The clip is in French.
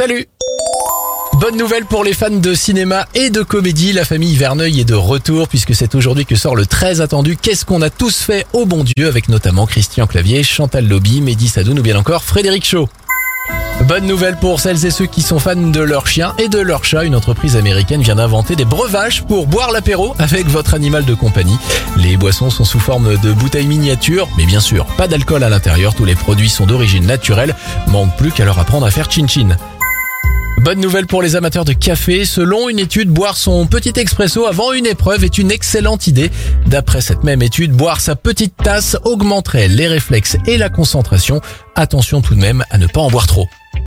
Salut Bonne nouvelle pour les fans de cinéma et de comédie, la famille Verneuil est de retour puisque c'est aujourd'hui que sort le très attendu Qu'est-ce qu'on a tous fait au bon Dieu avec notamment Christian Clavier, Chantal Lobby, Mehdi Sadoun ou bien encore Frédéric Shaw. Bonne nouvelle pour celles et ceux qui sont fans de leur chien et de leur chat. Une entreprise américaine vient d'inventer des breuvages pour boire l'apéro avec votre animal de compagnie. Les boissons sont sous forme de bouteilles miniatures, mais bien sûr, pas d'alcool à l'intérieur. Tous les produits sont d'origine naturelle. Manque plus qu'à leur apprendre à faire chin-chin. Bonne nouvelle pour les amateurs de café. Selon une étude, boire son petit expresso avant une épreuve est une excellente idée. D'après cette même étude, boire sa petite tasse augmenterait les réflexes et la concentration. Attention tout de même à ne pas en boire trop.